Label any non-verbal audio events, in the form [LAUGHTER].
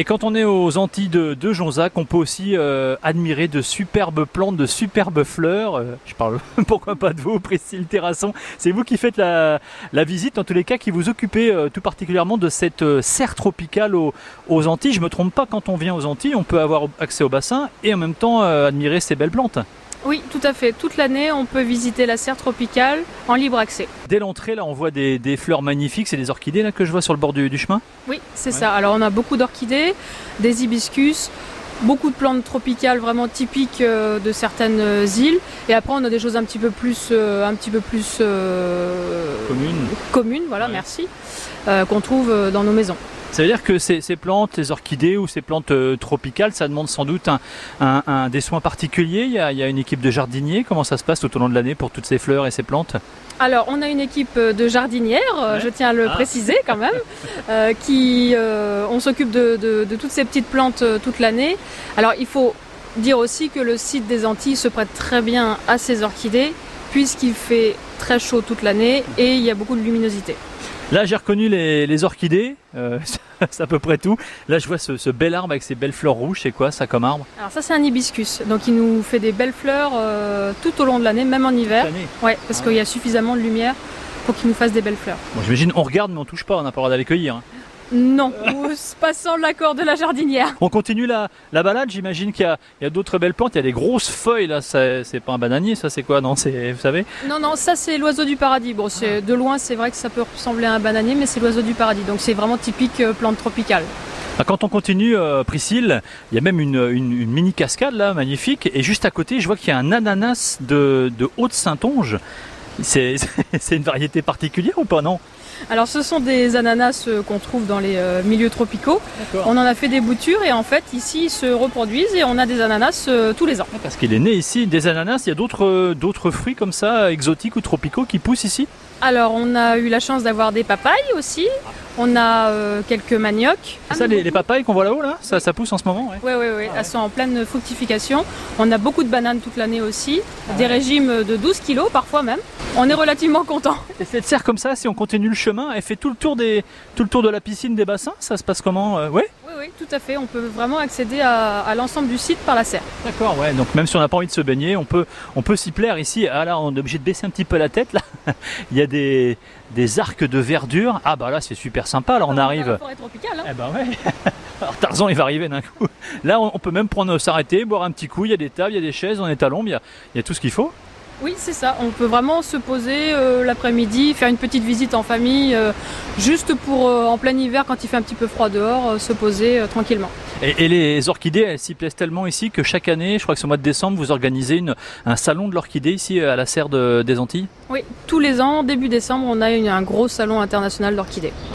Et quand on est aux Antilles de, de Jonzac, on peut aussi euh, admirer de superbes plantes, de superbes fleurs. Euh, je parle [LAUGHS] pourquoi pas de vous, Priscille Terrasson. C'est vous qui faites la, visite, en tous les cas, qui vous occupez euh, tout particulièrement de cette serre tropicale aux, Antilles. Je me trompe pas, quand on vient aux Antilles, on peut avoir accès au bassin et en même temps admirer ces belles plantes. Oui, tout à fait. Toute l'année, on peut visiter la serre tropicale en libre accès. Dès l'entrée, là, on voit des, des fleurs magnifiques. C'est des orchidées là que je vois sur le bord du, du chemin? Oui, c'est Ouais. ça. Alors, on a beaucoup d'orchidées, des hibiscus, beaucoup de plantes tropicales vraiment typiques euh, de certaines euh, îles. Et après, on a des choses un petit peu plus, euh, un petit peu plus euh, Commune. communes, voilà, Ouais. merci, euh, qu'on trouve dans nos maisons. Ça veut dire que ces, ces plantes, les orchidées ou ces plantes euh, tropicales, ça demande sans doute un, un- un- des soins particuliers. Il y, a, il y a une équipe de jardiniers. Comment ça se passe tout au long de l'année pour toutes ces fleurs et ces plantes? Alors, on a une équipe de jardinières, euh, Ouais. je tiens à le Ah. préciser quand même, [LAUGHS] euh, qui, euh, on s'occupe de, de- de toutes ces petites plantes euh, toute l'année. Alors, il faut dire aussi que le site des Antilles se prête très bien à ces orchidées, puisqu'il fait très chaud toute l'année et il y a beaucoup de luminosité. Là, j'ai reconnu les, les orchidées. euh, [LAUGHS] c'est à peu près tout. Là, je vois ce, ce bel arbre avec ses belles fleurs rouges. C'est quoi ça comme arbre Alors ça, c'est un hibiscus, donc il nous fait des belles fleurs euh, tout au long de l'année, même en hiver. Ouais, parce Ah qu'il y a suffisamment de lumière pour qu'il nous fasse des belles fleurs. Bon, J'imagine, on regarde, mais on touche pas. On n'a pas le droit d'aller cueillir. hein. Non, ou passant l'accord de la jardinière. On continue la, la balade. J'imagine qu'il y a, d'autres belles plantes. Il y a des grosses feuilles là. C'est pas un bananier, ça c'est quoi Non, c'est, vous savez? Non, non, ça c'est l'oiseau du paradis. Bon, c'est de loin, c'est vrai que ça peut ressembler à un bananier, mais c'est l'oiseau du paradis. Donc c'est vraiment typique euh, plante tropicale. Ah, Quand on continue, euh, Priscille, il y a même une, une- une mini cascade là, magnifique. Et juste à côté, je vois qu'il y a un ananas de, de Haute-Saintonge. [LAUGHS] C'est une variété particulière ou pas Non? Alors ce sont des ananas euh, qu'on trouve dans les euh, milieux tropicaux. On en a fait des boutures et en fait ici ils se reproduisent et on a des ananas euh, tous les ans. Parce qu'il est né ici des ananas. Il y a d'autres euh, d'autres fruits comme ça, exotiques ou tropicaux, qui poussent ici? Alors on a eu la chance d'avoir des papayes aussi. On a euh, quelques maniocs. Ça, les, les papayes qu'on voit là-haut là, ça, ça pousse en ce moment. Oui, oui, oui, elles sont en pleine fructification. On a beaucoup de bananes toute l'année aussi, des régimes de 12 kilos parfois même. On est relativement content. Et cette serre comme ça, si on continue le chemin, elle fait tout le tour des tout le tour de la piscine des bassins? Ça se passe comment? Euh, Ouais. Oui, tout à fait. On peut vraiment accéder à, à l'ensemble du site par la serre. D'accord, ouais. Donc même si on n'a pas envie de se baigner, on peut, on peut s'y plaire ici. Ah là, on est obligé de baisser un petit peu la tête là. [LAUGHS] Il y a des, des arcs de verdure. Ah bah là, c'est super sympa. Alors on arrive. la forêt tropicale. hein. Eh ben ouais. [LAUGHS] Alors Tarzan, il va arriver d'un coup. Là, on on peut même prendre, s'arrêter, boire un petit coup. Il y a des tables, il y a des chaises, on est à l'ombre, il y a tout ce qu'il faut. Oui, c'est ça. On peut vraiment se poser euh, l'après-midi, faire une petite visite en famille, euh, juste pour euh, en plein hiver, quand il fait un petit peu froid dehors, euh, se poser euh, tranquillement. Et, et les orchidées, elles s'y plaisent tellement ici que chaque année, je crois que c'est au mois de décembre, vous organisez une, un salon de l'orchidée ici à la serre de- des Antilles? Oui, tous les ans, début décembre, on a une- un gros salon international d'orchidées.